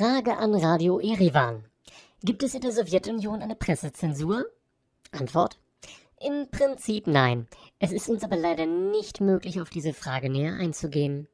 Frage an Radio Erivan. Gibt es in der Sowjetunion eine Pressezensur? Antwort. Im Prinzip nein. Es ist uns aber leider nicht möglich, auf diese Frage näher einzugehen.